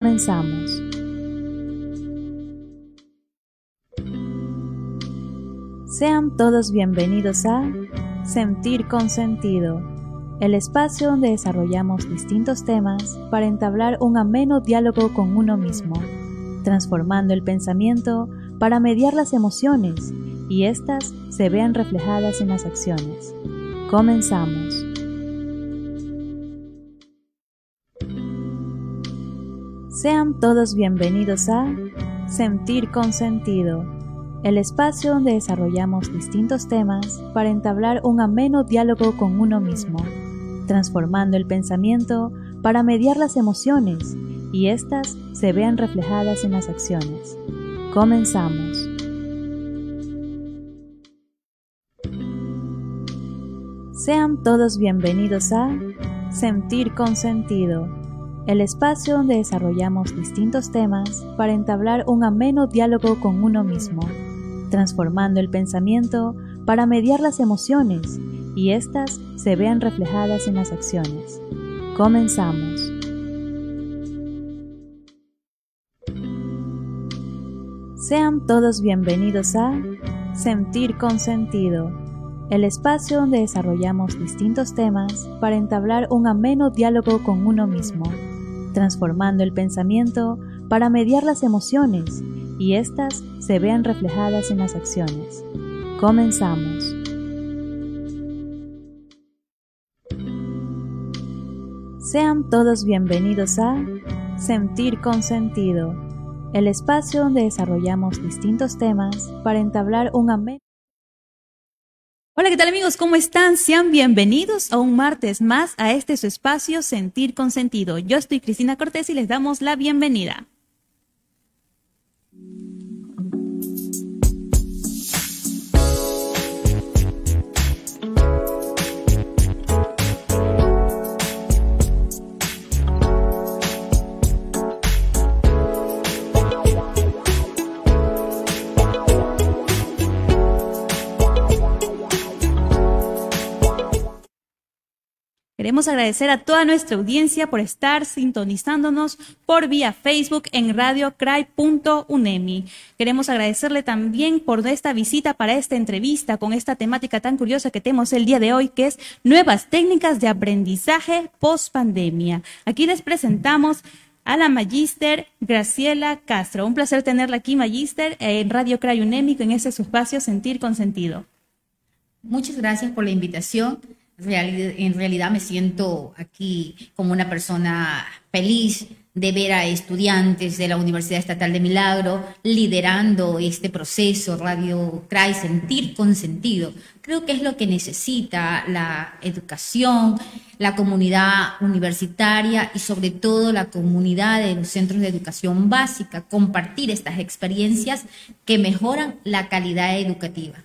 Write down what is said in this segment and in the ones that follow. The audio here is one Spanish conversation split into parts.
Comenzamos. Sean todos bienvenidos a Sentir con Sentido, el espacio donde desarrollamos distintos temas para entablar un ameno diálogo con uno mismo, transformando el pensamiento para mediar las emociones y éstas se vean reflejadas en las acciones. Comenzamos. Sean todos bienvenidos a Sentir con Sentido, el espacio donde desarrollamos distintos temas para entablar un ameno diálogo con uno mismo, transformando el pensamiento para mediar las emociones y éstas se vean reflejadas en las acciones. Comenzamos. Sean todos bienvenidos a Sentir con Sentido el espacio donde desarrollamos distintos temas para entablar un ameno diálogo con uno mismo, transformando el pensamiento para mediar las emociones y éstas se vean reflejadas en las acciones. Comenzamos. Sean todos bienvenidos a Sentir con Sentido, el espacio donde desarrollamos distintos temas para entablar un ameno diálogo con uno mismo transformando el pensamiento para mediar las emociones y éstas se vean reflejadas en las acciones. Comenzamos. Sean todos bienvenidos a Sentir con Sentido, el espacio donde desarrollamos distintos temas para entablar un ameno Hola, ¿qué tal amigos? ¿Cómo están? Sean bienvenidos a un martes más a este su espacio Sentir con Sentido. Yo estoy Cristina Cortés y les damos la bienvenida. Queremos agradecer a toda nuestra audiencia por estar sintonizándonos por vía Facebook en radiocry.unemi. Queremos agradecerle también por esta visita para esta entrevista con esta temática tan curiosa que tenemos el día de hoy, que es nuevas técnicas de aprendizaje post pandemia. Aquí les presentamos a la Magister Graciela Castro. Un placer tenerla aquí, Magister, en Radio Cry Unemi, en ese espacio Sentir con Sentido. Muchas gracias por la invitación en realidad me siento aquí como una persona feliz de ver a estudiantes de la Universidad Estatal de Milagro liderando este proceso Radio CRAI, sentir con sentido. Creo que es lo que necesita la educación, la comunidad universitaria y sobre todo la comunidad de los centros de educación básica, compartir estas experiencias que mejoran la calidad educativa.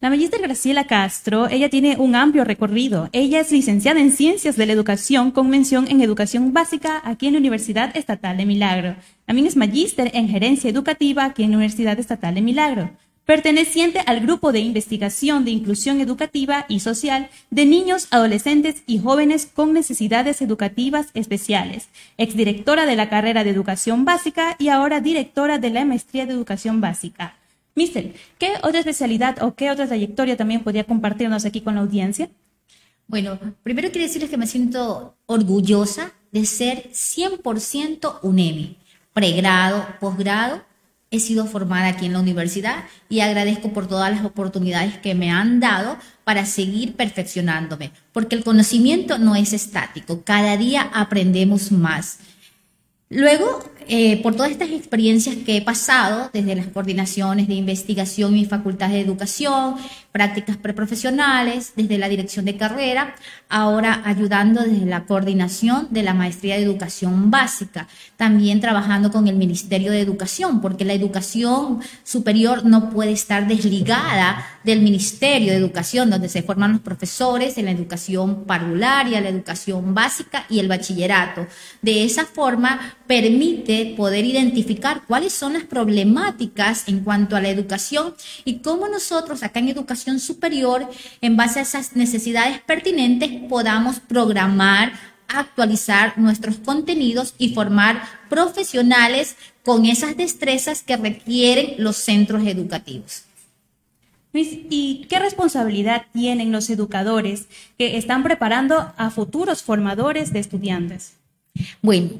La magister Graciela Castro, ella tiene un amplio recorrido. Ella es licenciada en Ciencias de la Educación con mención en Educación Básica aquí en la Universidad Estatal de Milagro. También es magíster en Gerencia Educativa aquí en la Universidad Estatal de Milagro. Perteneciente al Grupo de Investigación de Inclusión Educativa y Social de Niños, Adolescentes y Jóvenes con Necesidades Educativas Especiales. Exdirectora de la carrera de Educación Básica y ahora directora de la Maestría de Educación Básica. Mister, ¿qué otra especialidad o qué otra trayectoria también podría compartirnos aquí con la audiencia? Bueno, primero quiero decirles que me siento orgullosa de ser 100% UNEMI, pregrado, posgrado. He sido formada aquí en la universidad y agradezco por todas las oportunidades que me han dado para seguir perfeccionándome, porque el conocimiento no es estático, cada día aprendemos más. Luego, eh, por todas estas experiencias que he pasado, desde las coordinaciones de investigación y facultades de educación, prácticas preprofesionales, desde la dirección de carrera, ahora ayudando desde la coordinación de la maestría de educación básica, también trabajando con el Ministerio de Educación, porque la educación superior no puede estar desligada del Ministerio de Educación, donde se forman los profesores en la educación parvularia, la educación básica y el bachillerato. De esa forma permite poder identificar cuáles son las problemáticas en cuanto a la educación y cómo nosotros acá en educación superior, en base a esas necesidades pertinentes, podamos programar actualizar nuestros contenidos y formar profesionales con esas destrezas que requieren los centros educativos. ¿Y qué responsabilidad tienen los educadores que están preparando a futuros formadores de estudiantes? Bueno,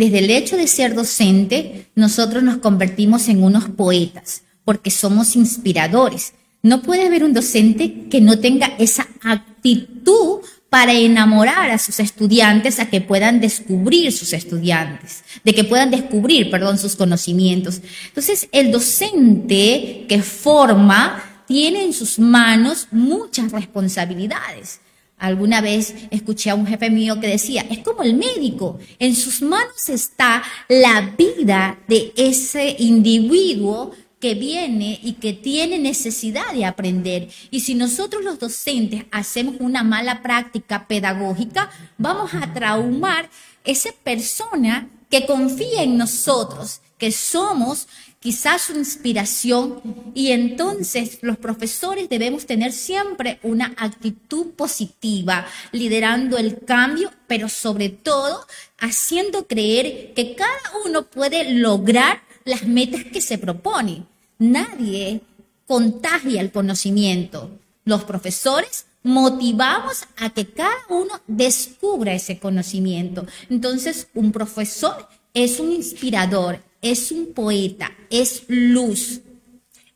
desde el hecho de ser docente, nosotros nos convertimos en unos poetas, porque somos inspiradores. No puede haber un docente que no tenga esa actitud para enamorar a sus estudiantes a que puedan descubrir sus estudiantes, de que puedan descubrir, perdón, sus conocimientos. Entonces, el docente que forma tiene en sus manos muchas responsabilidades. Alguna vez escuché a un jefe mío que decía, es como el médico, en sus manos está la vida de ese individuo que viene y que tiene necesidad de aprender. Y si nosotros los docentes hacemos una mala práctica pedagógica, vamos a traumar esa persona que confía en nosotros, que somos quizás su inspiración y entonces los profesores debemos tener siempre una actitud positiva, liderando el cambio, pero sobre todo haciendo creer que cada uno puede lograr las metas que se propone. Nadie contagia el conocimiento. Los profesores motivamos a que cada uno descubra ese conocimiento. Entonces, un profesor es un inspirador, es un poeta, es luz.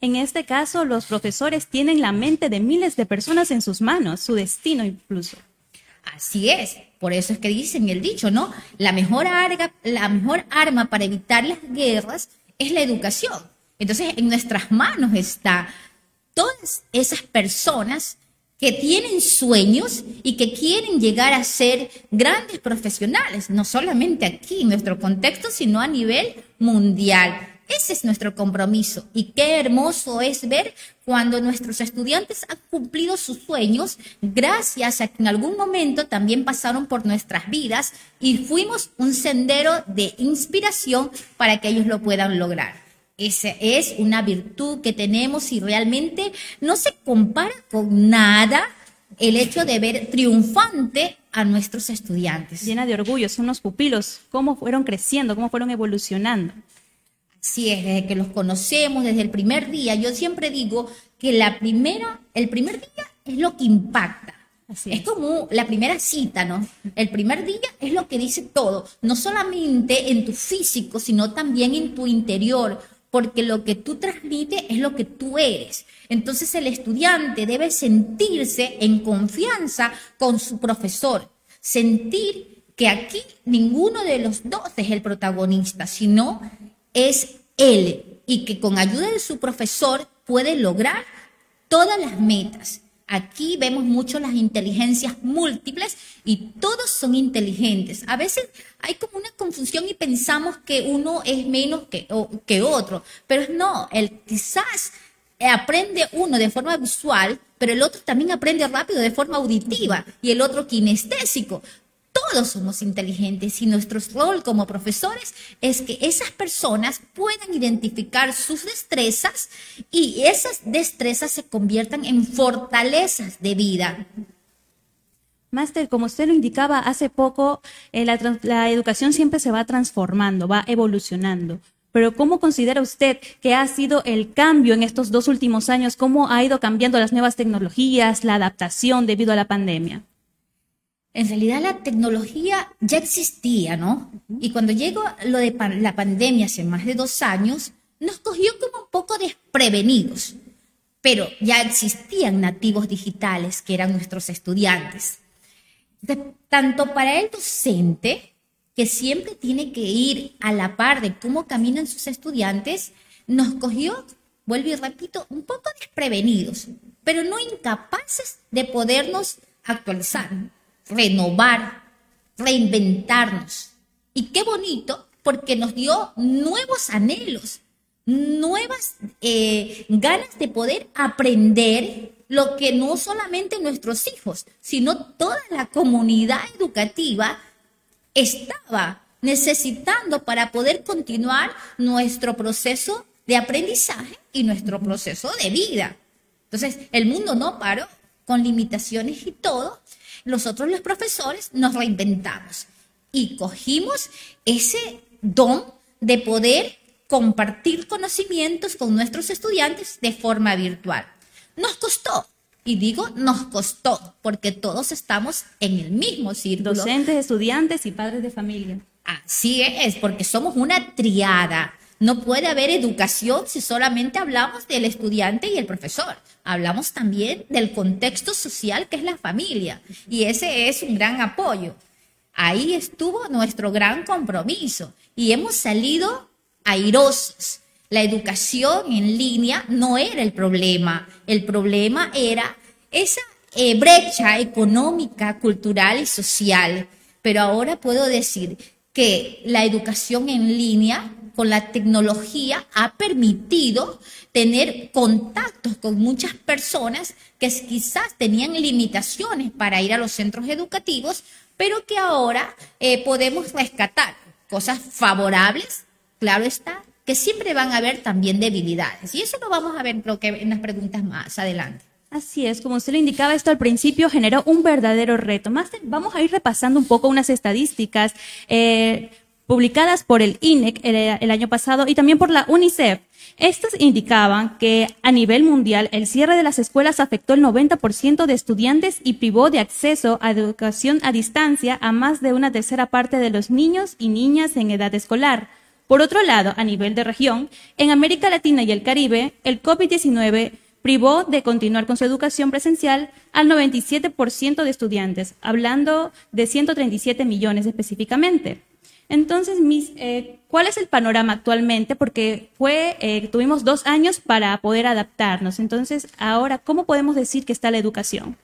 En este caso, los profesores tienen la mente de miles de personas en sus manos, su destino incluso. Así es, por eso es que dicen el dicho, ¿no? La mejor, la mejor arma para evitar las guerras es la educación. Entonces, en nuestras manos está todas esas personas que tienen sueños y que quieren llegar a ser grandes profesionales, no solamente aquí en nuestro contexto, sino a nivel mundial. Ese es nuestro compromiso y qué hermoso es ver cuando nuestros estudiantes han cumplido sus sueños gracias a que en algún momento también pasaron por nuestras vidas y fuimos un sendero de inspiración para que ellos lo puedan lograr. Esa es una virtud que tenemos y realmente no se compara con nada el hecho de ver triunfante a nuestros estudiantes. Llena de orgullo, son los pupilos, cómo fueron creciendo, cómo fueron evolucionando. Así es, desde que los conocemos, desde el primer día. Yo siempre digo que la primera, el primer día es lo que impacta. es. es como la primera cita, ¿no? El primer día es lo que dice todo, no solamente en tu físico, sino también en tu interior porque lo que tú transmites es lo que tú eres. Entonces el estudiante debe sentirse en confianza con su profesor, sentir que aquí ninguno de los dos es el protagonista, sino es él y que con ayuda de su profesor puede lograr todas las metas. Aquí vemos mucho las inteligencias múltiples y todos son inteligentes. A veces hay como una confusión y pensamos que uno es menos que, que otro, pero no, el, quizás aprende uno de forma visual, pero el otro también aprende rápido de forma auditiva y el otro kinestésico todos somos inteligentes y nuestro rol como profesores es que esas personas puedan identificar sus destrezas y esas destrezas se conviertan en fortalezas de vida. Máster, como usted lo indicaba hace poco, eh, la, la educación siempre se va transformando, va evolucionando. Pero ¿cómo considera usted que ha sido el cambio en estos dos últimos años? ¿Cómo ha ido cambiando las nuevas tecnologías, la adaptación debido a la pandemia? En realidad la tecnología ya existía, ¿no? Y cuando llegó lo de la pandemia hace más de dos años, nos cogió como un poco desprevenidos, pero ya existían nativos digitales que eran nuestros estudiantes. tanto para el docente, que siempre tiene que ir a la par de cómo caminan sus estudiantes, nos cogió, vuelvo y repito, un poco desprevenidos, pero no incapaces de podernos actualizar renovar, reinventarnos. Y qué bonito, porque nos dio nuevos anhelos, nuevas eh, ganas de poder aprender lo que no solamente nuestros hijos, sino toda la comunidad educativa estaba necesitando para poder continuar nuestro proceso de aprendizaje y nuestro proceso de vida. Entonces, el mundo no paró con limitaciones y todo, nosotros los profesores nos reinventamos y cogimos ese don de poder compartir conocimientos con nuestros estudiantes de forma virtual. Nos costó, y digo nos costó, porque todos estamos en el mismo círculo. Docentes, estudiantes y padres de familia. Así es, porque somos una triada. No puede haber educación si solamente hablamos del estudiante y el profesor. Hablamos también del contexto social que es la familia. Y ese es un gran apoyo. Ahí estuvo nuestro gran compromiso. Y hemos salido airosos. La educación en línea no era el problema. El problema era esa eh, brecha económica, cultural y social. Pero ahora puedo decir que la educación en línea con la tecnología ha permitido tener contactos con muchas personas que quizás tenían limitaciones para ir a los centros educativos, pero que ahora eh, podemos rescatar cosas favorables, claro está, que siempre van a haber también debilidades. Y eso lo vamos a ver que en las preguntas más adelante. Así es, como usted lo indicaba, esto al principio generó un verdadero reto. Vamos a ir repasando un poco unas estadísticas eh, publicadas por el INEC el, año pasado y también por la UNICEF. Estas indicaban que a nivel mundial el cierre de las escuelas afectó el 90% de estudiantes y privó de acceso a educación a distancia a más de una tercera parte de los niños y niñas en edad escolar. Por otro lado, a nivel de región, en América Latina y el Caribe, el COVID-19 privó de continuar con su educación presencial al 97% de estudiantes, hablando de 137 millones específicamente. Entonces, eh, ¿cuál es el panorama actualmente? Porque fue, eh, tuvimos dos años para poder adaptarnos. Entonces, ahora, ¿cómo podemos decir que está la educación?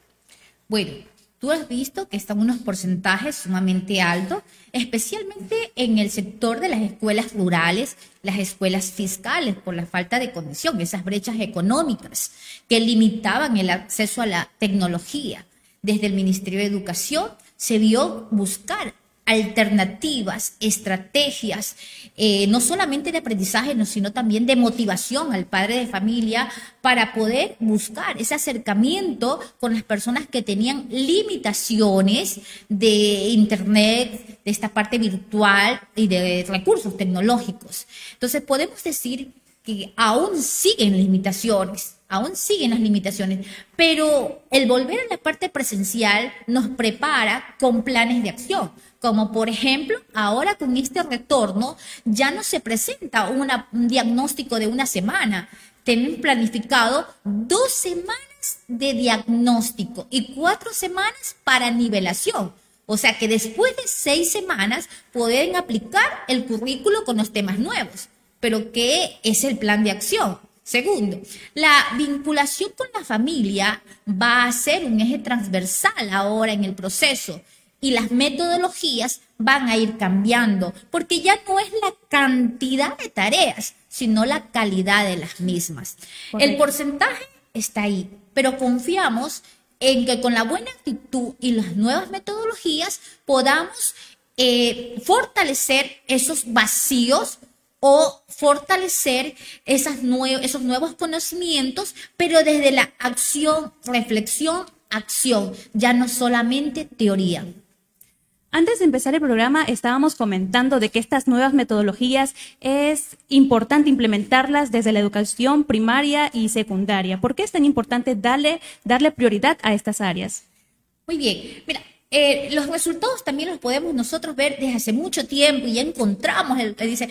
Bueno, Tú has visto que están unos porcentajes sumamente altos, especialmente en el sector de las escuelas rurales, las escuelas fiscales, por la falta de conexión, esas brechas económicas que limitaban el acceso a la tecnología. Desde el Ministerio de Educación se vio buscar alternativas, estrategias, eh, no solamente de aprendizaje, sino también de motivación al padre de familia para poder buscar ese acercamiento con las personas que tenían limitaciones de Internet, de esta parte virtual y de recursos tecnológicos. Entonces podemos decir que aún siguen limitaciones, aún siguen las limitaciones, pero el volver a la parte presencial nos prepara con planes de acción como por ejemplo, ahora con este retorno ya no se presenta un diagnóstico de una semana. Tienen planificado dos semanas de diagnóstico y cuatro semanas para nivelación. O sea que después de seis semanas pueden aplicar el currículo con los temas nuevos. Pero ¿qué es el plan de acción? Segundo, la vinculación con la familia va a ser un eje transversal ahora en el proceso y las metodologías van a ir cambiando, porque ya no es la cantidad de tareas, sino la calidad de las mismas. El porcentaje está ahí, pero confiamos en que con la buena actitud y las nuevas metodologías podamos eh, fortalecer esos vacíos o fortalecer esas esos nuevos conocimientos, pero desde la acción, reflexión, acción, ya no solamente teoría. Antes de empezar el programa estábamos comentando de que estas nuevas metodologías es importante implementarlas desde la educación primaria y secundaria. ¿Por qué es tan importante darle, darle prioridad a estas áreas? Muy bien, mira, eh, los resultados también los podemos nosotros ver desde hace mucho tiempo y ya encontramos, el, dice,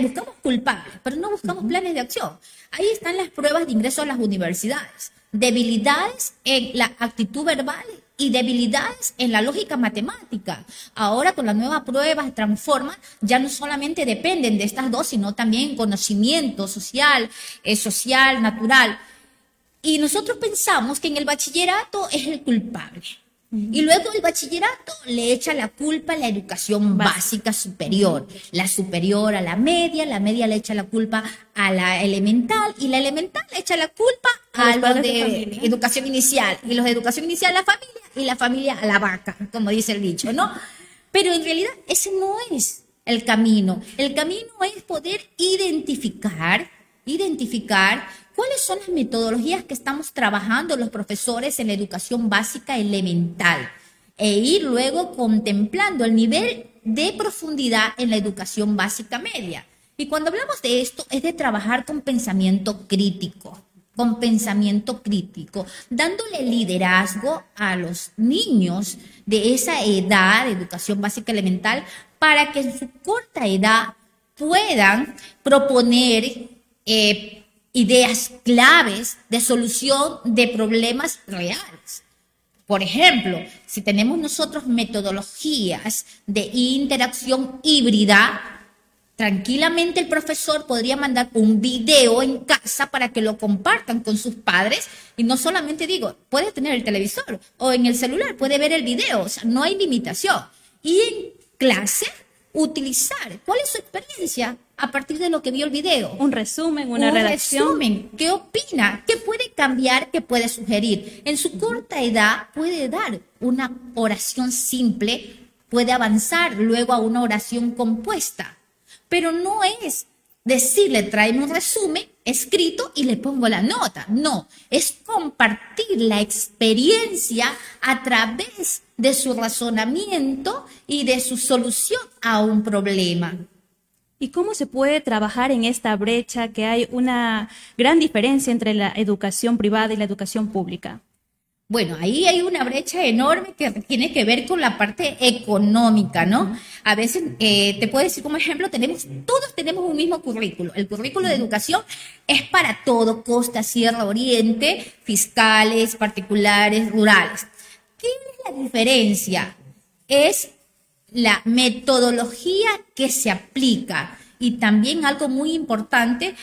buscamos culpables, pero no buscamos planes de acción. Ahí están las pruebas de ingreso a las universidades, debilidades en la actitud verbal y debilidades en la lógica matemática. Ahora con la nueva prueba Transforma ya no solamente dependen de estas dos, sino también conocimiento social, eh, social, natural. Y nosotros pensamos que en el bachillerato es el culpable. Y luego el bachillerato le echa la culpa a la educación básica superior, la superior a la media, la media le echa la culpa a la elemental y la elemental le echa la culpa a, los de, educación inicial y los de educación inicial a la familia y la familia a la vaca, como dice el dicho, ¿no? Pero en realidad ese no es el camino. El camino es poder identificar, identificar ¿Cuáles son las metodologías que estamos trabajando los profesores en la educación básica elemental? e ir luego contemplando el nivel de profundidad en la educación básica media. Y cuando hablamos de esto es de trabajar con pensamiento crítico, con pensamiento crítico, dándole liderazgo a los niños de esa edad de educación básica elemental para que en su corta edad puedan proponer eh, ideas claves de solución de problemas reales. Por ejemplo, si tenemos nosotros metodologías de interacción híbrida, tranquilamente el profesor podría mandar un video en casa para que lo compartan con sus padres y no solamente digo, puede tener el televisor o en el celular, puede ver el video, o sea, no hay limitación. Y en clase, utilizar cuál es su experiencia a partir de lo que vio el video. Un resumen, una un redacción. resumen. ¿Qué opina? ¿Qué puede cambiar? ¿Qué puede sugerir? En su corta edad puede dar una oración simple, puede avanzar luego a una oración compuesta. Pero no es decirle, tráeme un resumen escrito y le pongo la nota. No, es compartir la experiencia a través de su razonamiento y de su solución a un problema. ¿Y cómo se puede trabajar en esta brecha que hay una gran diferencia entre la educación privada y la educación pública? Bueno, ahí hay una brecha enorme que tiene que ver con la parte económica, ¿no? A veces, eh, te puedo decir como ejemplo, tenemos, todos tenemos un mismo currículo. El currículo de educación es para todo, costa, sierra, oriente, fiscales, particulares, rurales. ¿Qué es la diferencia? Es la metodología que se aplica. Y también algo muy importante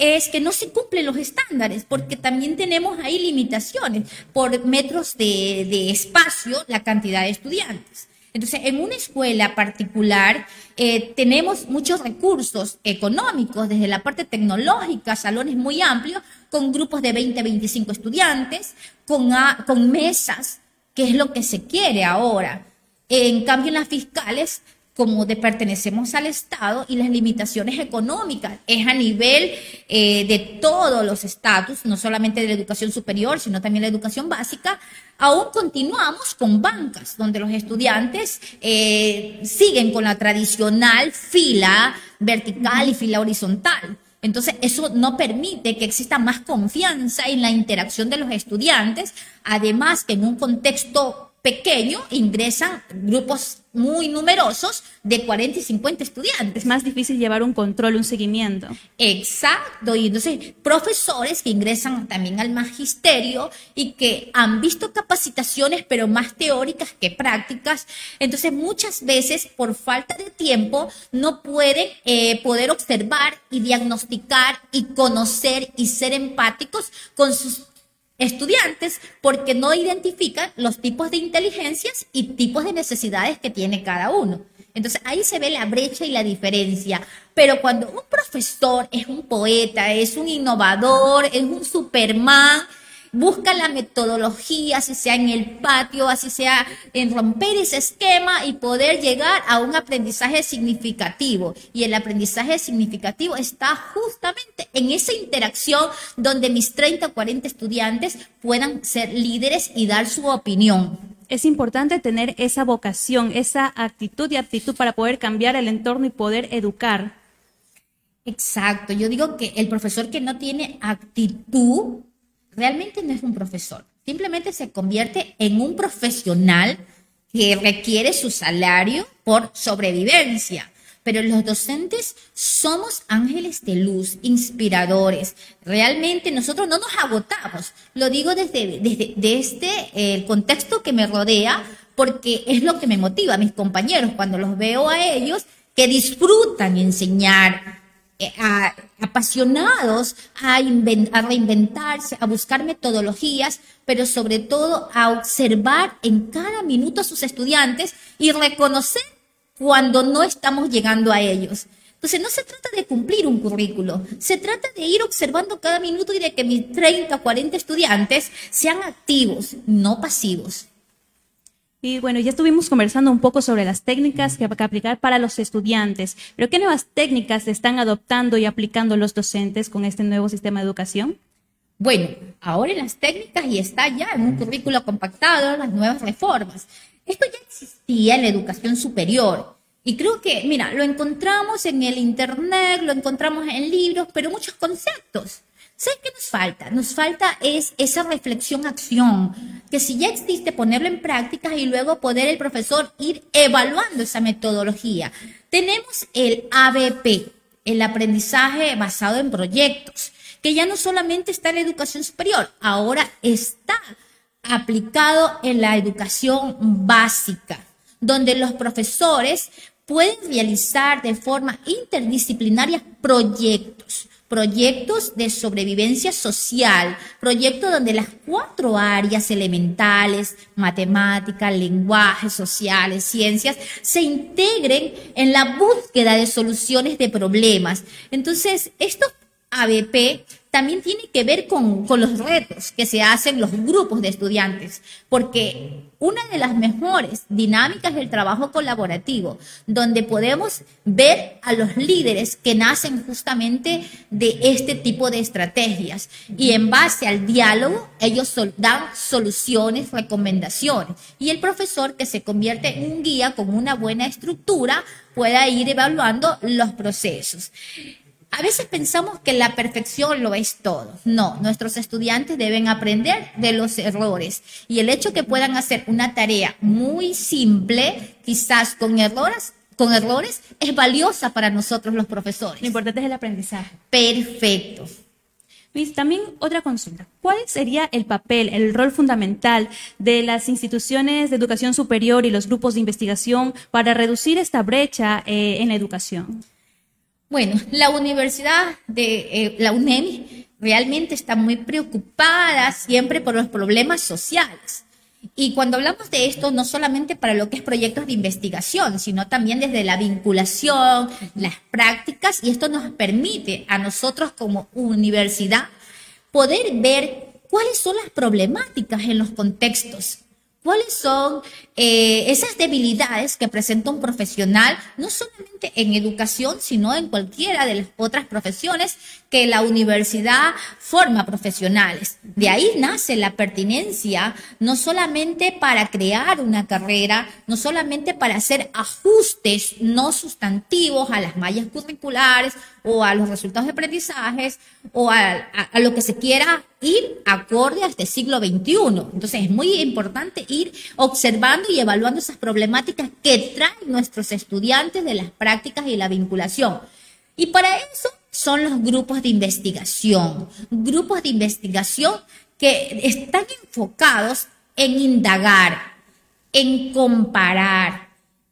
es que no se cumplen los estándares, porque también tenemos ahí limitaciones por metros de, de espacio, la cantidad de estudiantes. Entonces, en una escuela particular eh, tenemos muchos recursos económicos, desde la parte tecnológica, salones muy amplios, con grupos de 20 25 estudiantes, con, a- con mesas, que es lo que se quiere ahora. En cambio, en las fiscales, como pertenecemos al Estado y las limitaciones económicas, es a nivel eh, de todos los estatus, no solamente de la educación superior, sino también la educación básica, aún continuamos con bancas, donde los estudiantes eh, siguen con la tradicional fila vertical y fila horizontal. Entonces, eso no permite que exista más confianza en la interacción de los estudiantes, además que en un contexto pequeño ingresan grupos muy numerosos de 40 y 50 estudiantes. Es más difícil llevar un control, un seguimiento. Exacto, y entonces profesores que ingresan también al magisterio y que han visto capacitaciones, pero más teóricas que prácticas. Entonces muchas veces por falta de tiempo no pueden eh, poder observar y diagnosticar y conocer y ser empáticos con sus estudiantes porque no identifican los tipos de inteligencias y tipos de necesidades que tiene cada uno. Entonces ahí se ve la brecha y la diferencia. Pero cuando un profesor es un poeta, es un innovador, es un superman, busca la metodología, así sea en el patio, así sea en romper ese esquema y poder llegar a un aprendizaje significativo. Y el aprendizaje significativo está justamente en esa interacción donde mis 30 o 40 estudiantes puedan ser líderes y dar su opinión. Es importante tener esa vocación, esa actitud y aptitud para poder cambiar el entorno y poder educar. Exacto, yo digo que el profesor que no tiene actitud realmente no es un profesor, simplemente se convierte en un profesional que requiere su salario por sobrevivencia. Pero los docentes somos ángeles de luz, inspiradores. Realmente nosotros no nos agotamos. Lo digo desde, desde, desde el contexto que me rodea, porque es lo que me motiva a mis compañeros cuando los veo a ellos que disfrutan enseñar, a- apasionados a, inven- a reinventarse, a buscar metodologías, pero sobre todo a observar en cada minuto a sus estudiantes y reconocer cuando no estamos llegando a ellos. Entonces no se trata de cumplir un currículo, se trata de ir observando cada minuto y de que mis 30, 40 estudiantes sean activos, no pasivos. Y bueno, ya estuvimos conversando un poco sobre las técnicas que aplicar para los estudiantes, pero ¿qué nuevas técnicas están adoptando y aplicando los docentes con este nuevo sistema de educación? Bueno, ahora en las técnicas y está ya en un currículo compactado las nuevas reformas. Esto ya existía en la educación superior. Y creo que, mira, lo encontramos en el Internet, lo encontramos en libros, pero muchos conceptos. ¿Sabes qué nos falta? Nos falta es esa reflexión-acción, que si ya existe, ponerlo en práctica y luego poder el profesor ir evaluando esa metodología. Tenemos el ABP, el aprendizaje basado en proyectos, que ya no solamente está en la educación superior, ahora está aplicado en la educación básica, donde los profesores pueden realizar de forma interdisciplinaria proyectos proyectos de sobrevivencia social, proyectos donde las cuatro áreas elementales, matemática, lenguaje, sociales, ciencias, se integren en la búsqueda de soluciones de problemas. Entonces, estos ABP también tiene que ver con, los retos que se hacen los grupos de estudiantes, porque una de las mejores dinámicas del trabajo colaborativo, donde podemos ver a los líderes que nacen justamente de este tipo de estrategias y en base al diálogo ellos dan soluciones, recomendaciones y el profesor que se convierte en un guía con una buena estructura pueda ir evaluando los procesos. A veces pensamos que la perfección lo es todo. No, nuestros estudiantes deben aprender de los errores y el hecho que puedan hacer una tarea muy simple, quizás con errores, con errores, es valiosa para nosotros los profesores. Lo importante es el aprendizaje. Perfecto. también otra consulta. ¿Cuál sería el papel, el rol fundamental de las instituciones de educación superior y los grupos de investigación para reducir esta brecha eh, en la educación? Bueno, la Universidad de eh, la UNEM realmente está muy preocupada siempre por los problemas sociales. Y cuando hablamos de esto, no solamente para lo que es proyectos de investigación, sino también desde la vinculación, las prácticas, y esto nos permite a nosotros como universidad poder ver cuáles son las problemáticas en los contextos ¿Cuáles son eh, esas debilidades que presenta un profesional, no solamente en educación, sino en cualquiera de las otras profesiones que la universidad forma profesionales? De ahí nace la pertinencia, no solamente para crear una carrera, no solamente para hacer ajustes no sustantivos a las mallas curriculares o a los resultados de aprendizajes o a, a lo que se quiera ir acorde a este siglo XXI. Entonces es muy importante ir observando y evaluando esas problemáticas que traen nuestros estudiantes de las prácticas y la vinculación. Y para eso son los grupos de investigación, grupos de investigación que están enfocados en indagar, en comparar,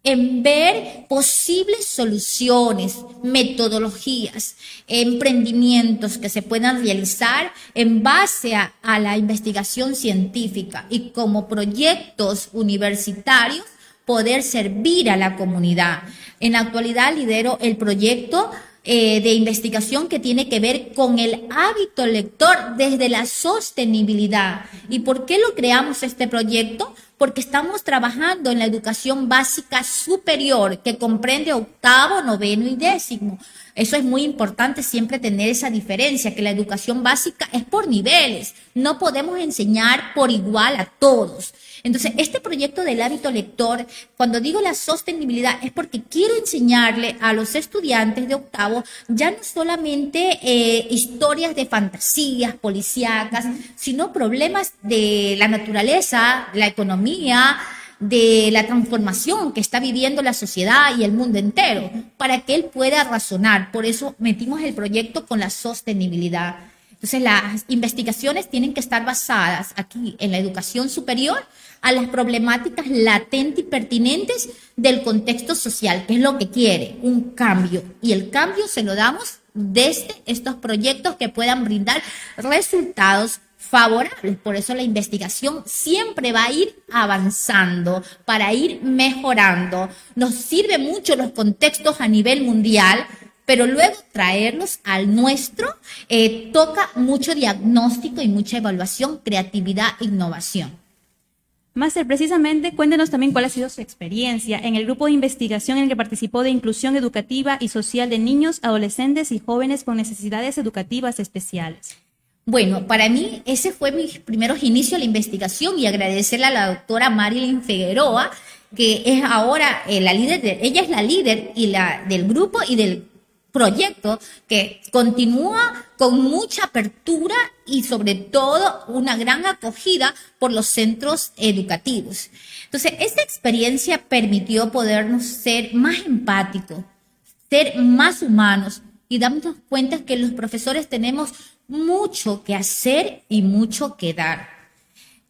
en ver posibles soluciones, metodologías, emprendimientos que se puedan realizar en base a, la investigación científica y como proyectos universitarios poder servir a la comunidad. En la actualidad lidero el proyecto eh, de investigación que tiene que ver con el hábito lector desde la sostenibilidad. ¿Y por qué lo creamos este proyecto? Porque estamos trabajando en la educación básica superior que comprende octavo, noveno y décimo. Eso es muy importante siempre tener esa diferencia, que la educación básica es por niveles. No podemos enseñar por igual a todos. Entonces, este proyecto del hábito lector, cuando digo la sostenibilidad, es porque quiero enseñarle a los estudiantes de octavo ya no solamente eh, historias de fantasías policíacas, sino problemas de la naturaleza, la economía, de la transformación que está viviendo la sociedad y el mundo entero, para que él pueda razonar. Por eso metimos el proyecto con la sostenibilidad. Entonces, las investigaciones tienen que estar basadas aquí en la educación superior a las problemáticas latentes y pertinentes del contexto social, que es lo que quiere, un cambio. Y el cambio se lo damos desde estos proyectos que puedan brindar resultados favorables. Por eso la investigación siempre va a ir avanzando para ir mejorando. Nos sirve mucho los contextos a nivel mundial pero luego traerlos al nuestro eh, toca mucho diagnóstico y mucha evaluación, creatividad, innovación. Máster, precisamente, cuéntenos también cuál ha sido su experiencia en el grupo de investigación en el que participó de inclusión educativa y social de niños, adolescentes y jóvenes con necesidades educativas especiales. Bueno, para mí ese fue mis primeros inicios de la investigación y agradecerle a la doctora Marilyn Figueroa, que es ahora eh, la líder, de, ella es la líder y la, del grupo y del proyecto que continúa con mucha apertura y sobre todo una gran acogida por los centros educativos. Entonces, esta experiencia permitió podernos ser más empáticos, ser más humanos y darnos cuenta que los profesores tenemos mucho que hacer y mucho que dar.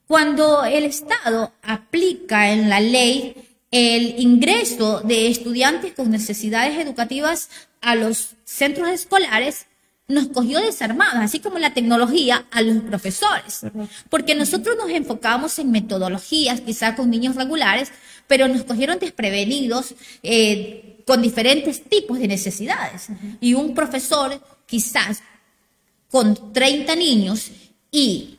Cuando el Estado aplica en la ley el ingreso de estudiantes con necesidades educativas a los centros escolares, nos cogió desarmados, así como la tecnología, a los profesores. Porque nosotros nos enfocamos en metodologías, quizás con niños regulares, pero nos cogieron desprevenidos eh, con diferentes tipos de necesidades. Y un profesor, quizás con 30 niños y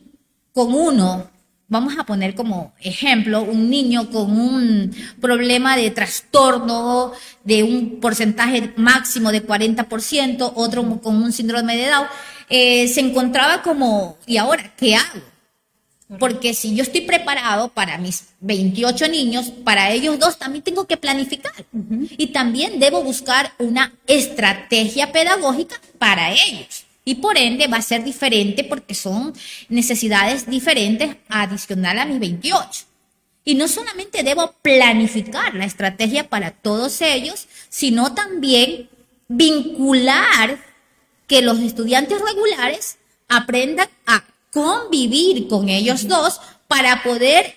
con uno vamos a poner como ejemplo un niño con un problema de trastorno de un porcentaje máximo de 40%, otro con un síndrome de Down, eh, se encontraba como, ¿y ahora qué hago? Porque si yo estoy preparado para mis 28 niños, para ellos dos también tengo que planificar. Y también debo buscar una estrategia pedagógica para ellos y por ende va a ser diferente porque son necesidades diferentes adicional a mis 28. Y no solamente debo planificar la estrategia para todos ellos, sino también vincular que los estudiantes regulares aprendan a convivir con ellos dos para poder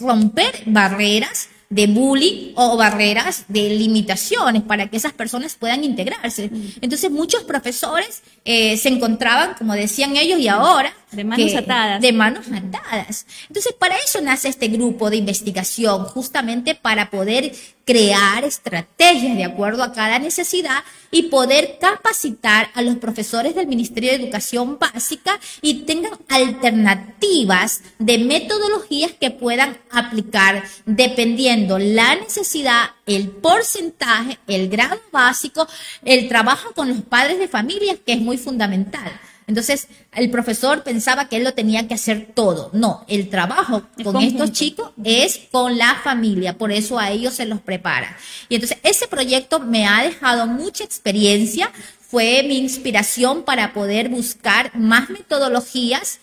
romper barreras de bullying o barreras de limitaciones para que esas personas puedan integrarse. Entonces muchos profesores eh, se encontraban, como decían ellos, y ahora... De manos atadas. De manos atadas. Entonces para eso nace este grupo de investigación, justamente para poder crear estrategias de acuerdo a cada necesidad y poder capacitar a los profesores del Ministerio de Educación Básica y tengan alternativas de metodologías que puedan aplicar dependiendo la necesidad, el porcentaje, el grado básico, el trabajo con los padres de familia, que es muy fundamental. Entonces, el profesor pensaba que él lo tenía que hacer todo. No, el trabajo con estos chicos es con la familia, por eso a ellos se los prepara. Y entonces, ese proyecto me ha dejado mucha experiencia, fue mi inspiración para poder buscar más metodologías,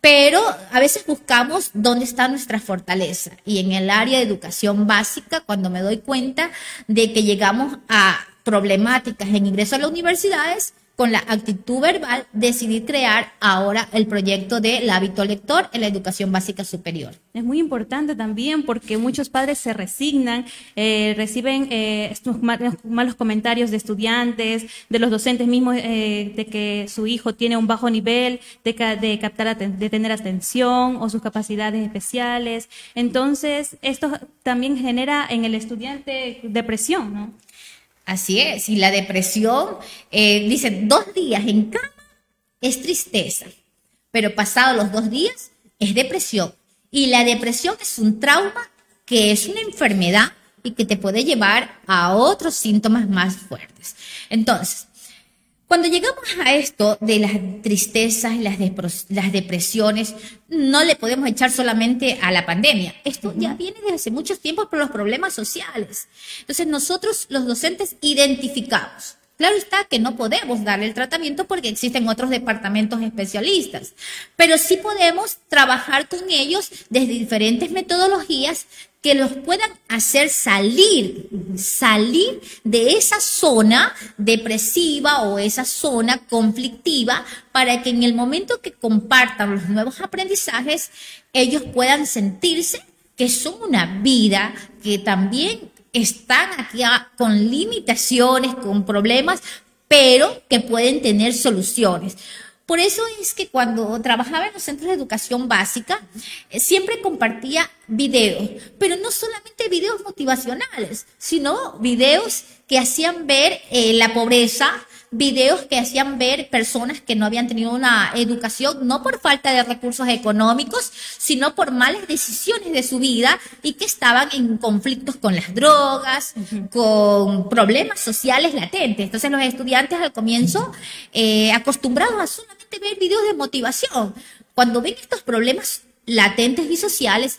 pero a veces buscamos dónde está nuestra fortaleza. Y en el área de educación básica, cuando me doy cuenta de que llegamos a problemáticas en ingreso a las universidades, con la actitud verbal, decidí crear ahora el proyecto del hábito lector en la educación básica superior. Es muy importante también porque muchos padres se resignan, eh, reciben eh, malos comentarios de estudiantes, de los docentes mismos, eh, de que su hijo tiene un bajo nivel de, de captar, de tener atención o sus capacidades especiales. Entonces, esto también genera en el estudiante depresión, ¿no? Así es, y la depresión, eh, dice, dos días en cama es tristeza, pero pasados los dos días es depresión. Y la depresión es un trauma que es una enfermedad y que te puede llevar a otros síntomas más fuertes. Entonces, cuando llegamos a esto de las tristezas y las, las depresiones, no le podemos echar solamente a la pandemia. Esto ya viene desde hace muchos tiempos por los problemas sociales. Entonces nosotros los docentes identificamos. Claro está que no podemos darle el tratamiento porque existen otros departamentos especialistas, pero sí podemos trabajar con ellos desde diferentes metodologías que los puedan hacer salir, salir de esa zona depresiva o esa zona conflictiva para que en el momento que compartan los nuevos aprendizajes, ellos puedan sentirse que son una vida que también están aquí con limitaciones, con problemas, pero que pueden tener soluciones. Por eso es que cuando trabajaba en los centros de educación básica, eh, siempre compartía videos, pero no solamente videos motivacionales, sino videos que hacían ver eh, la pobreza, videos que hacían ver personas que no habían tenido una educación, no por falta de recursos económicos, sino por malas decisiones de su vida y que estaban en conflictos con las drogas, con problemas sociales latentes. Entonces los estudiantes al comienzo, eh, acostumbrados a solamente solamente ver videos de motivación. Cuando ven estos problemas latentes y sociales,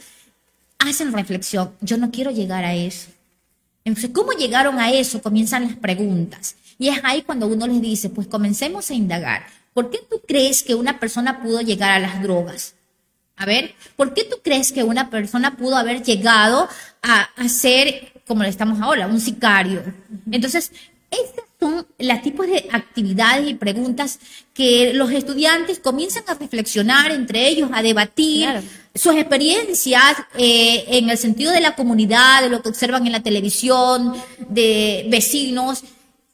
hacen reflexión. Yo no quiero llegar a eso. Entonces, ¿cómo llegaron a eso? Comienzan las preguntas. Y es ahí cuando uno les dice, pues comencemos a indagar. ¿Por qué tú crees que una persona pudo llegar a las drogas? A ver, ¿por qué tú crees que una persona pudo haber llegado a, ser, como le estamos ahora, un sicario? Entonces, estas son las tipos de actividades y preguntas que los estudiantes comienzan a reflexionar entre ellos, a debatir sus experiencias eh, en el sentido de la comunidad, de lo que observan en la televisión, de vecinos.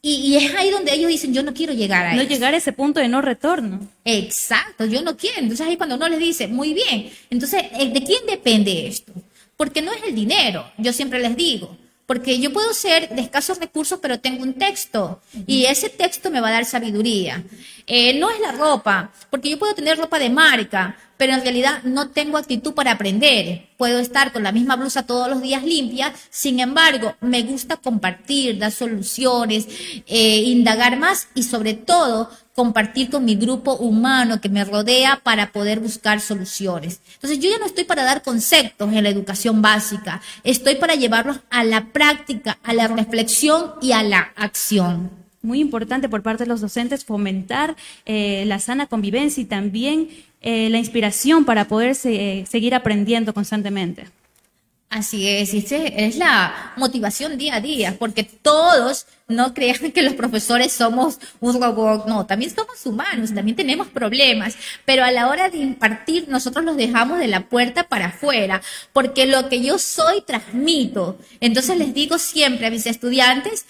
Y, es ahí donde ellos dicen, yo no quiero llegar a No llegar a ese punto de no retorno. Exacto, yo no quiero. Entonces ahí cuando uno les dice, muy bien, entonces, eh, ¿de quién depende esto? Porque no es el dinero, yo siempre les digo. Porque yo puedo ser de escasos recursos, pero tengo un texto y ese texto me va a dar sabiduría. Eh, no es la ropa, porque yo puedo tener ropa de marca, pero en realidad no tengo actitud para aprender. Puedo estar con la misma blusa todos los días limpia, sin embargo, me gusta compartir, dar soluciones, eh, indagar más y sobre todo compartir con mi grupo humano que me rodea para poder buscar soluciones. Entonces yo ya no estoy para dar conceptos en la educación básica, estoy para llevarlos a la práctica, a la reflexión y a la acción muy importante por parte de los docentes fomentar eh, la sana convivencia y también eh, la inspiración para poder seguir aprendiendo constantemente. Así es, es la motivación día a día, porque todos no crean que los profesores somos un robot, no, también somos humanos, también tenemos problemas, pero a la hora de impartir nosotros los dejamos de la puerta para afuera, porque lo que yo soy transmito. Entonces les digo siempre a mis estudiantes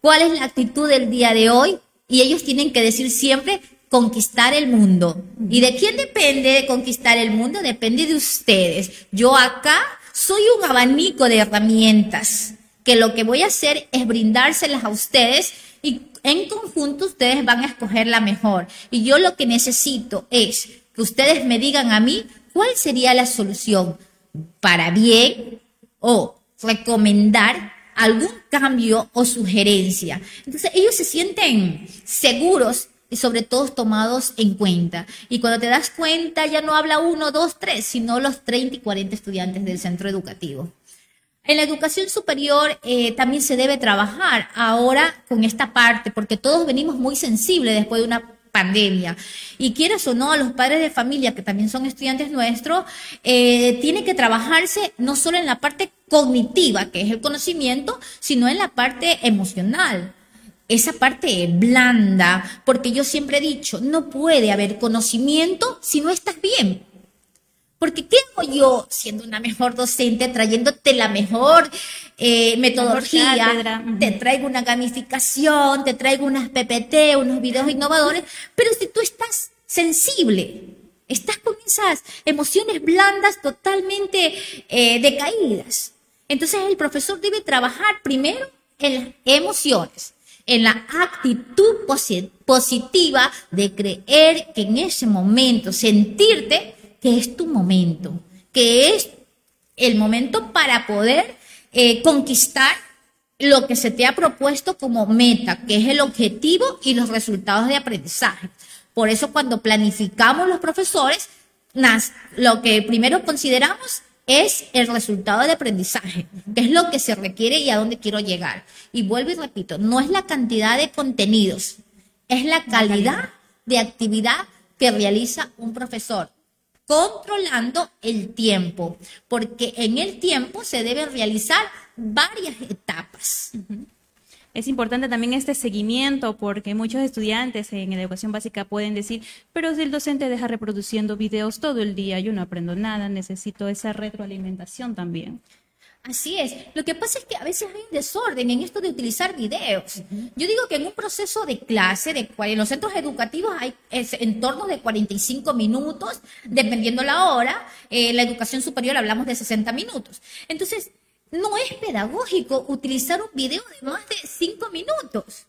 cuál es la actitud del día de hoy y ellos tienen que decir siempre conquistar el mundo. ¿Y de quién depende conquistar el mundo? Depende de ustedes. Yo acá soy un abanico de herramientas que lo que voy a hacer es brindárselas a ustedes y en conjunto ustedes van a escoger la mejor. Y yo lo que necesito es que ustedes me digan a mí cuál sería la solución para bien o recomendar algún cambio o sugerencia. Entonces ellos se sienten seguros y sobre todo tomados en cuenta. Y cuando te das cuenta, ya no habla uno, dos, tres, sino los 30 y 40 estudiantes del centro educativo. En la educación superior eh, también se debe trabajar ahora con esta parte, porque todos venimos muy sensibles después de una pandemia. Y quieras o no, a los padres de familia, que también son estudiantes nuestros, eh, tiene que trabajarse no solo en la parte cognitiva, que es el conocimiento, sino en la parte emocional esa parte blanda, porque yo siempre he dicho, no puede haber conocimiento si no estás bien. Porque ¿qué hago yo siendo una mejor docente, trayéndote la mejor eh, metodología? te traigo una gamificación, te traigo unas PPT, unos videos innovadores, pero si tú estás sensible, estás con esas emociones blandas totalmente eh, decaídas. Entonces el profesor debe trabajar primero en las emociones en la actitud positiva de creer que en ese momento, sentirte que es tu momento, que es el momento para poder eh, conquistar lo que se te ha propuesto como meta, que es el objetivo y los resultados de aprendizaje. Por eso cuando planificamos los profesores, lo que primero consideramos es el resultado de aprendizaje, que es lo que se requiere y a dónde quiero llegar. Y vuelvo y repito, no es la cantidad de contenidos, es la calidad de actividad que realiza un profesor, controlando el tiempo, porque en el tiempo se deben realizar varias etapas. Es importante también este seguimiento porque muchos estudiantes en educación básica pueden decir, pero si el docente deja reproduciendo videos todo el día, yo no aprendo nada, necesito esa retroalimentación también. Así es. Lo que pasa es que a veces hay un desorden en esto de utilizar videos. Yo digo que en un proceso de clase, de, en los centros educativos hay en torno de 45 minutos, dependiendo la hora. En la educación superior hablamos de 60 minutos. Entonces, no es pedagógico utilizar un video de más de cinco minutos.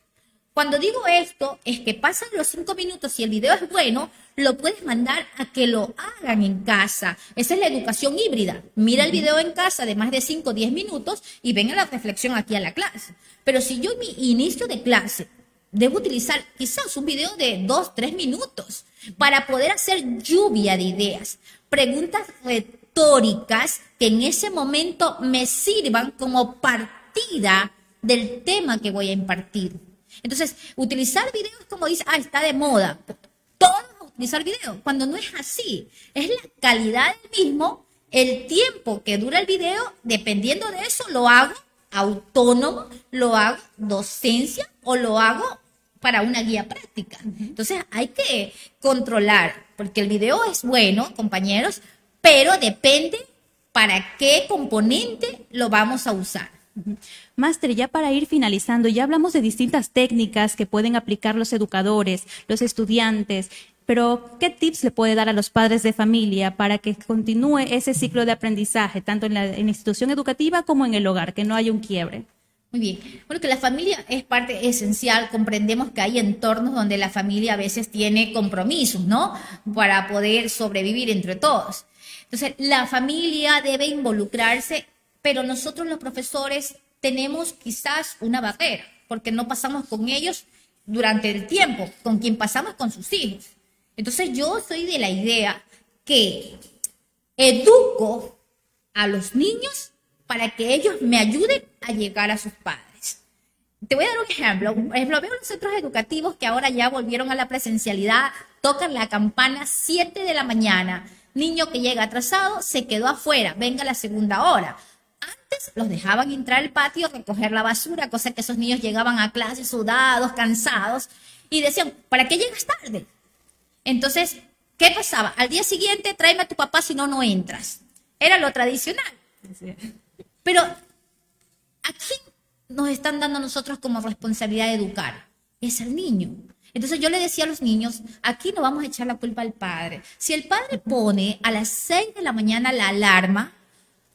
Cuando digo esto, es que pasan los cinco minutos y el video es bueno, lo puedes mandar a que lo hagan en casa. Esa es la educación híbrida. Mira el video en casa de más de 5 o 10 minutos y ven a la reflexión aquí a la clase. Pero si yo en mi inicio de clase debo utilizar quizás un video de dos, tres minutos para poder hacer lluvia de ideas, preguntas retóricas que en ese momento me sirvan como partida del tema que voy a impartir. Entonces, utilizar videos como dice, ah, está de moda. Todos utilizar videos, cuando no es así. Es la calidad del mismo, el tiempo que dura el video, dependiendo de eso, lo hago autónomo, lo hago docencia o lo hago para una guía práctica. Entonces hay que controlar, porque el video es bueno, compañeros, pero depende para qué componente lo vamos a usar. Máster, ya para ir finalizando, ya hablamos de distintas técnicas que pueden aplicar los educadores, los estudiantes, pero ¿qué tips le puede dar a los padres de familia para que continúe ese ciclo de aprendizaje, tanto en la, institución educativa como en el hogar, que no haya un quiebre? Muy bien. Bueno, que la familia es parte esencial. Comprendemos que hay entornos donde la familia a veces tiene compromisos, ¿no? Para poder sobrevivir entre todos. Entonces, la familia debe involucrarse, pero nosotros los profesores tenemos quizás una barrera, porque no pasamos con ellos durante el tiempo, con quien pasamos con sus hijos. Entonces yo soy de la idea que educo a los niños para que ellos me ayuden a llegar a sus padres. Te voy a dar un ejemplo. Por ejemplo, veo los centros educativos que ahora ya volvieron a la presencialidad, tocan la campana 7 de la mañana. Niño que llega atrasado se quedó afuera, venga la segunda hora. Los dejaban entrar al patio, recoger la basura, cosa que esos niños llegaban a clase sudados, cansados, y decían, ¿para qué llegas tarde? Entonces, ¿qué pasaba? Al día siguiente, tráeme a tu papá si no, no entras. Era lo tradicional. Pero, ¿a quién nos están dando nosotros como responsabilidad de educar? Es al niño. Entonces yo le decía a los niños, aquí no vamos a echar la culpa al padre. Si el padre pone a las 6 de la mañana la alarma,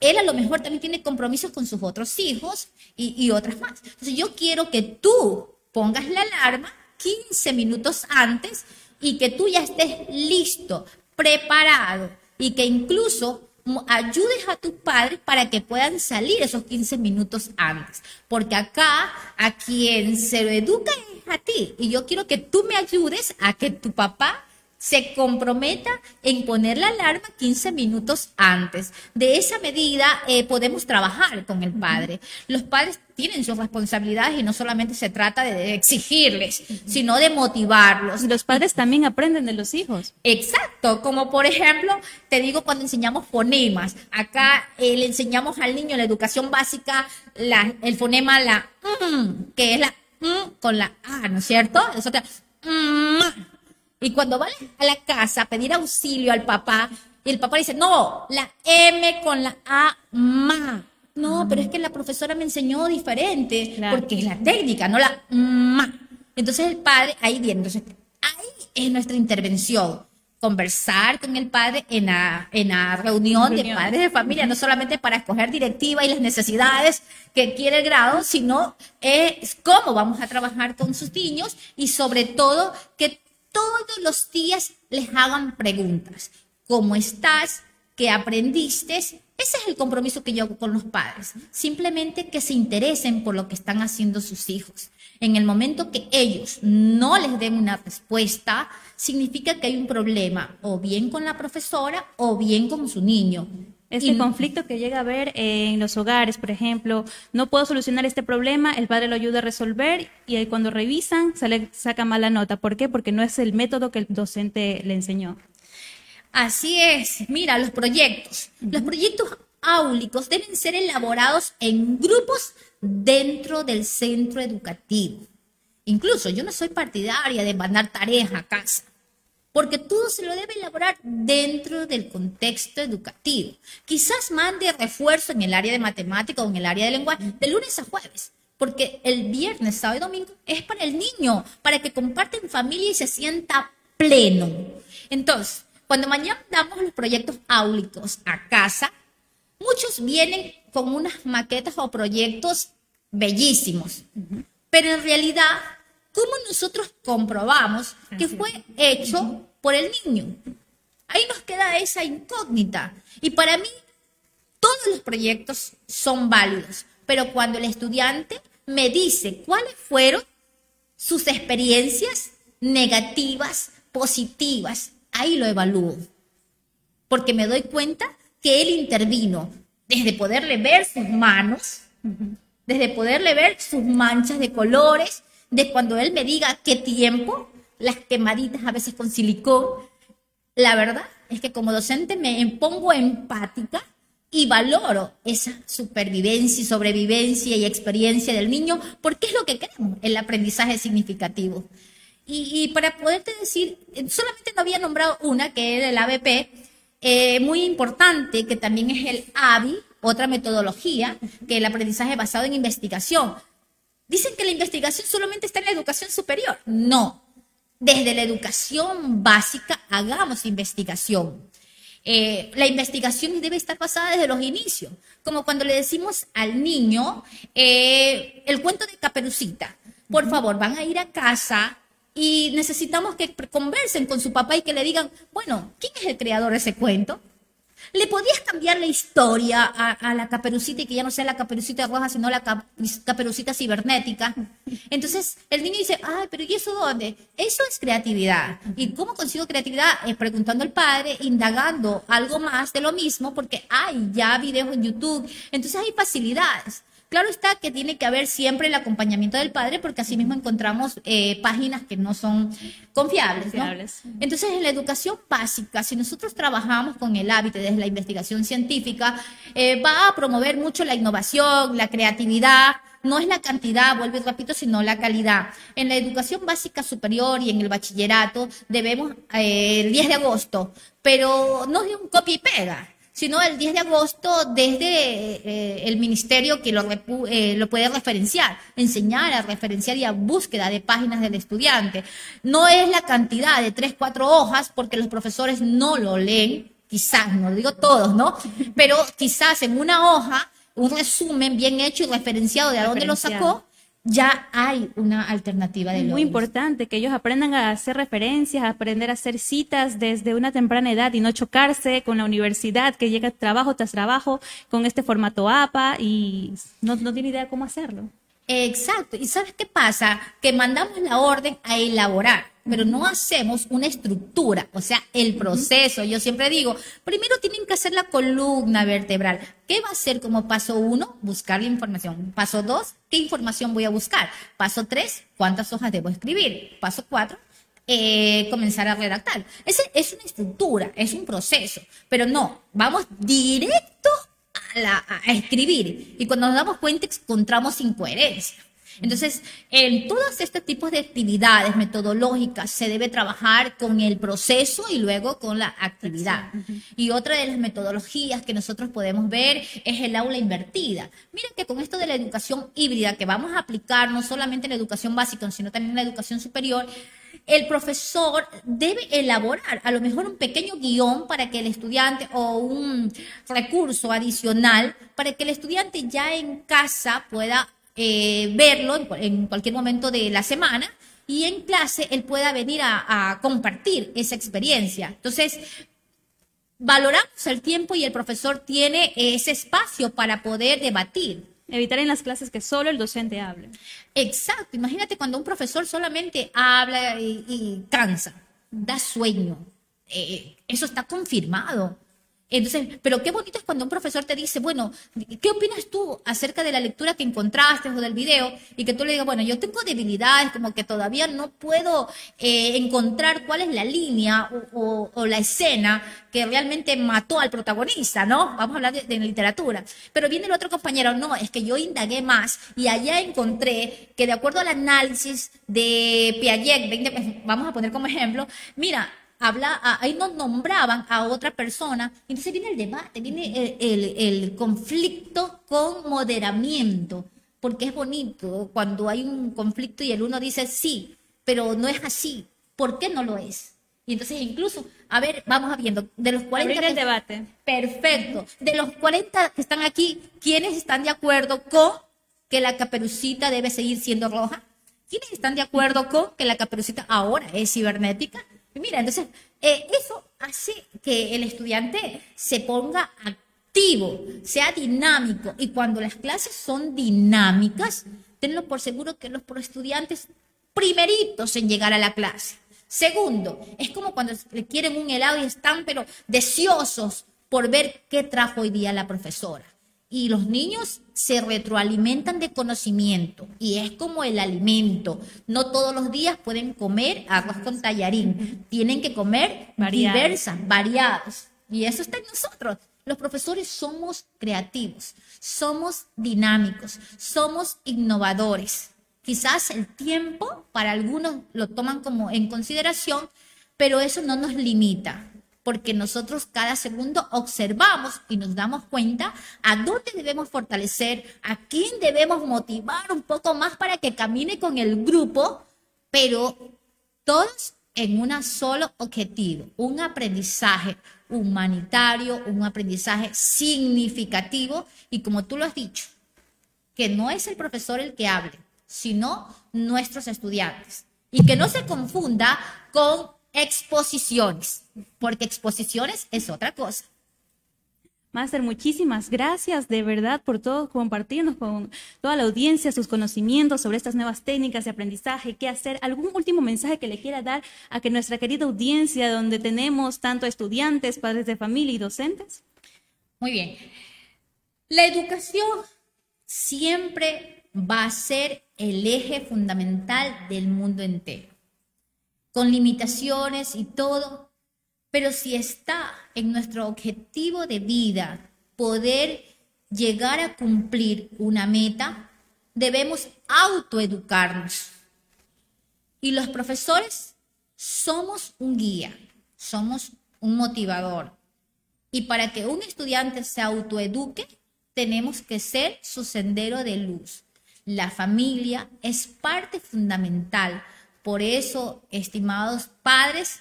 él a lo mejor también tiene compromisos con sus otros hijos y, otras más. Entonces yo quiero que tú pongas la alarma 15 minutos antes y que tú ya estés listo, preparado y que incluso ayudes a tus padres para que puedan salir esos 15 minutos antes. Porque acá a quien se educa es a ti. Y yo quiero que tú me ayudes a que tu papá se comprometa en poner la alarma 15 minutos antes. De esa medida eh, podemos trabajar con el padre. Los padres tienen sus responsabilidades y no solamente se trata de exigirles, sino de motivarlos. Y los padres también aprenden de los hijos. Exacto, como por ejemplo, te digo cuando enseñamos fonemas. Acá eh, le enseñamos al niño en la educación básica la, el fonema la mm, que es la mm, con la A, ¿no es cierto? Eso te, mm, y cuando va a la casa a pedir auxilio al papá, y el papá dice, no, la M con la A, ma. No, pero es que la profesora me enseñó diferente, porque es la técnica, no la ma. Entonces el padre, ahí viene, entonces ahí es nuestra intervención. Conversar con el padre en la, en la reunión, de padres de familia, no solamente para escoger directiva y las necesidades que quiere el grado, sino es cómo vamos a trabajar con sus niños y sobre todo que todos los días les hagan preguntas. ¿Cómo estás? ¿Qué aprendiste? Ese es el compromiso que yo hago con los padres. Simplemente que se interesen por lo que están haciendo sus hijos. En el momento que ellos no les den una respuesta, significa que hay un problema o bien con la profesora o bien con su niño. Este conflicto que llega a haber en los hogares, por ejemplo, no puedo solucionar este problema, el padre lo ayuda a resolver y cuando revisan sale, saca mala nota. ¿Por qué? Porque no es el método que el docente le enseñó. Así es. Mira, los proyectos. Los proyectos áulicos deben ser elaborados en grupos dentro del centro educativo. Incluso yo no soy partidaria de mandar tareas a casa porque todo se lo debe elaborar dentro del contexto educativo. Quizás mande refuerzo en el área de matemática o en el área de lenguaje de lunes a jueves, porque el viernes, sábado y domingo es para el niño, para que comparte en familia y se sienta pleno. Entonces, cuando mañana damos los proyectos áulicos a casa, muchos vienen con unas maquetas o proyectos bellísimos, pero en realidad ¿cómo nosotros comprobamos que fue hecho por el niño? Ahí nos queda esa incógnita. Y para mí, todos los proyectos son válidos, pero cuando el estudiante me dice cuáles fueron, sus experiencias negativas, positivas. Ahí lo evalúo. Porque me doy cuenta que él intervino desde poderle ver sus manos, desde poderle ver sus manchas de colores, de cuando él me diga qué tiempo, las quemaditas a veces con silicón. La verdad es que como docente me pongo empática y valoro esa supervivencia y sobrevivencia y experiencia del niño porque es lo que queremos, el aprendizaje significativo. Y, para poderte decir, solamente no había nombrado una, que era el ABP, eh, muy importante, que también es el ABI, otra metodología, que el aprendizaje basado en investigación. Dicen que la investigación solamente está en la educación superior. No, desde la educación básica hagamos investigación. Eh, la investigación debe estar basada desde los inicios, como cuando le decimos al niño eh, el cuento de Caperucita. Por favor, van a ir a casa y necesitamos que conversen con su papá y que le digan, bueno, ¿quién es el creador de ese cuento? Le podías cambiar la historia a, la caperucita y que ya no sea la caperucita roja, sino la caperucita cibernética. Entonces el niño dice, ay, pero ¿y eso dónde? Eso es creatividad. ¿Y cómo consigo creatividad? Eh, preguntando al padre, indagando algo más de lo mismo, porque hay ya videos en YouTube. Entonces hay facilidades. Claro está que tiene que haber siempre el acompañamiento del padre porque así mismo encontramos eh, páginas que no son confiables. Entonces, en la educación básica, si nosotros trabajamos con el hábito desde la investigación científica, eh, va a promover mucho la innovación, la creatividad, no es la cantidad, vuelvo y repito, sino la calidad. En la educación básica superior y en el bachillerato debemos eh, el 10 de agosto, pero no es un copia y pega sino el 10 de agosto desde eh, el ministerio que lo, eh, lo puede referenciar, enseñar a referenciar y a búsqueda de páginas del estudiante. No es la cantidad de tres, cuatro hojas, porque los profesores no lo leen, quizás, no lo digo todos, ¿no? Pero quizás en una hoja, un resumen bien hecho y referenciado de a dónde lo sacó, ya hay una alternativa de Muy importante que ellos aprendan a hacer referencias, a aprender a hacer citas desde una temprana edad y no chocarse con la universidad que llega trabajo tras trabajo con este formato APA y no, no tiene idea cómo hacerlo. Exacto. ¿Y sabes qué pasa? Que mandamos la orden a elaborar, pero no hacemos una estructura, o sea, el proceso. Yo siempre digo, primero tienen que hacer la columna vertebral. ¿Qué va a hacer como paso uno? Buscar la información. Paso dos, ¿qué información voy a buscar? Paso tres, ¿cuántas hojas debo escribir? Paso cuatro, eh, comenzar a redactar. Ese es una estructura, es un proceso, pero no, vamos directo a, escribir y cuando nos damos cuenta encontramos incoherencia. Entonces, en todos estos tipos de actividades metodológicas se debe trabajar con el proceso y luego con la actividad. Y otra de las metodologías que nosotros podemos ver es el aula invertida. Miren que con esto de la educación híbrida que vamos a aplicar no solamente en la educación básica, sino también en la educación superior, el profesor debe elaborar a lo mejor un pequeño guion para que el estudiante o un recurso adicional para que el estudiante ya en casa pueda eh, verlo en, cualquier momento de la semana y en clase él pueda venir a, a compartir esa experiencia. Entonces, valoramos el tiempo y el profesor tiene ese espacio para poder debatir. Evitar en las clases que solo el docente hable. Exacto. Imagínate cuando un profesor solamente habla y, cansa, da sueño. Eh, eso está confirmado. Entonces, pero qué bonito es cuando un profesor te dice, bueno, ¿qué opinas tú acerca de la lectura que encontraste o del video? Y que tú le digas, bueno, yo tengo debilidades, como que todavía no puedo eh, encontrar cuál es la línea o, la escena que realmente mató al protagonista, ¿no? Vamos a hablar de, literatura. Pero viene el otro compañero, no, es que yo indagué más y allá encontré que de acuerdo al análisis de Piaget, vamos a poner como ejemplo, mira, habla, ahí nos nombraban a otra persona, entonces viene el debate, viene el, conflicto con moderamiento, porque es bonito cuando hay un conflicto y el uno dice sí, pero no es así, ¿por qué no lo es? Y entonces incluso, a ver, vamos viendo, de los 40... el debate. Perfecto. De los 40 que están aquí, ¿quiénes están de acuerdo con que la caperucita debe seguir siendo roja? ¿Quiénes están de acuerdo con que la caperucita ahora es cibernética? Mira, entonces, eh, eso hace que el estudiante se ponga activo, sea dinámico. Y cuando las clases son dinámicas, tenlo por seguro que los estudiantes primeritos en llegar a la clase. Segundo, es como cuando quieren un helado y están pero deseosos por ver qué trajo hoy día la profesora. Y los niños se retroalimentan de conocimiento y es como el alimento. No todos los días pueden comer arroz con tallarín, tienen que comer diversas, variadas. Y eso está en nosotros. Los profesores somos creativos, somos dinámicos, somos innovadores. Quizás el tiempo para algunos lo toman como en consideración, pero eso no nos limita, porque nosotros cada segundo observamos y nos damos cuenta a dónde debemos fortalecer, a quién debemos motivar un poco más para que camine con el grupo, pero todos en un solo objetivo, un aprendizaje, humanitario, un aprendizaje significativo y como tú lo has dicho, que no es el profesor el que hable, sino nuestros estudiantes. Y que no se confunda con exposiciones, porque exposiciones es otra cosa. Máster, muchísimas gracias de verdad por todo compartirnos con toda la audiencia sus conocimientos sobre estas nuevas técnicas de aprendizaje, qué hacer. ¿Algún último mensaje que le quiera dar a que nuestra querida audiencia, donde tenemos tanto estudiantes, padres de familia y docentes? Muy bien. La educación siempre va a ser el eje fundamental del mundo entero. Con limitaciones y todo, pero si está en nuestro objetivo de vida poder llegar a cumplir una meta, debemos autoeducarnos. Y los profesores somos un guía, somos un motivador. Y para que un estudiante se autoeduque, tenemos que ser su sendero de luz. La familia es parte fundamental. Por eso, estimados padres,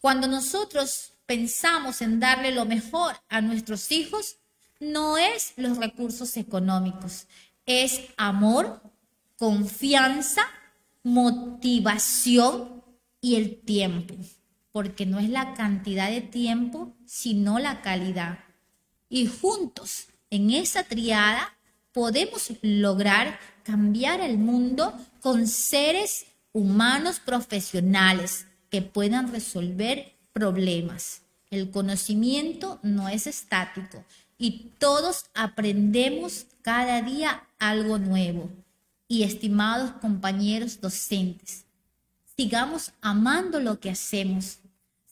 cuando nosotros pensamos en darle lo mejor a nuestros hijos, no es los recursos económicos, es amor, confianza, motivación y el tiempo, porque no es la cantidad de tiempo, sino la calidad. Y juntos, en esa triada, podemos lograr cambiar el mundo con seres humanos profesionales que puedan resolver problemas. El conocimiento no es estático y todos aprendemos cada día algo nuevo. Y estimados compañeros docentes, sigamos amando lo que hacemos,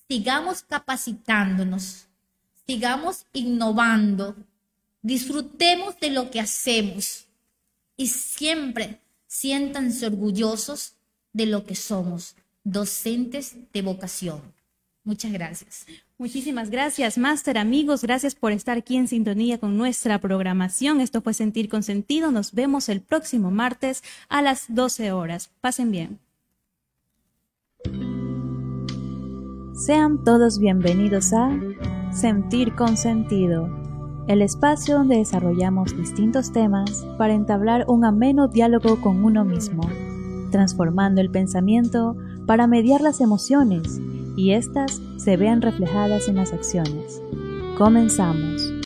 sigamos capacitándonos, sigamos innovando, disfrutemos de lo que hacemos y siempre siéntanse orgullosos de lo que somos docentes de vocación. Muchas gracias. Muchísimas gracias, Máster, amigos. Gracias por estar aquí en sintonía con nuestra programación. Esto fue Sentir con Sentido. Nos vemos el próximo martes a las 12 horas. Pasen bien. Sean todos bienvenidos a Sentir con Sentido, el espacio donde desarrollamos distintos temas para entablar un ameno diálogo con uno mismo, transformando el pensamiento para mediar las emociones y éstas se vean reflejadas en las acciones. Comenzamos.